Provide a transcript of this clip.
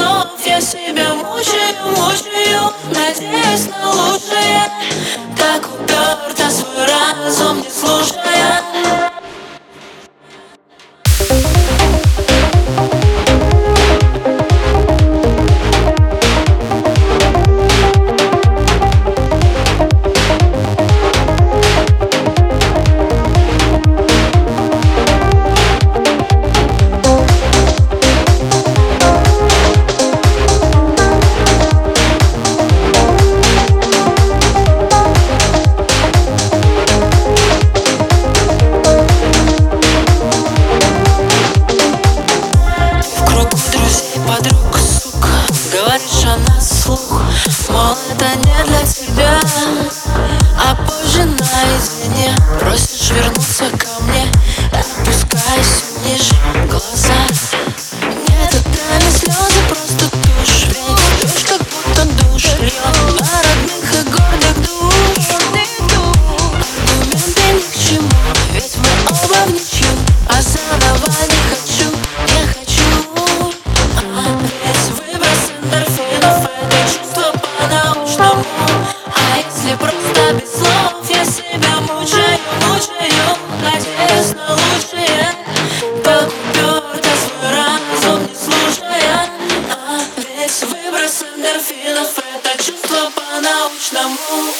слов Я себя мучаю, мучаю. Надеюсь на лучшее. Так уперто свой разум не слушаю на слух. Мол, это не для тебя А позже наедине. Просишь вернуться ко мне. научному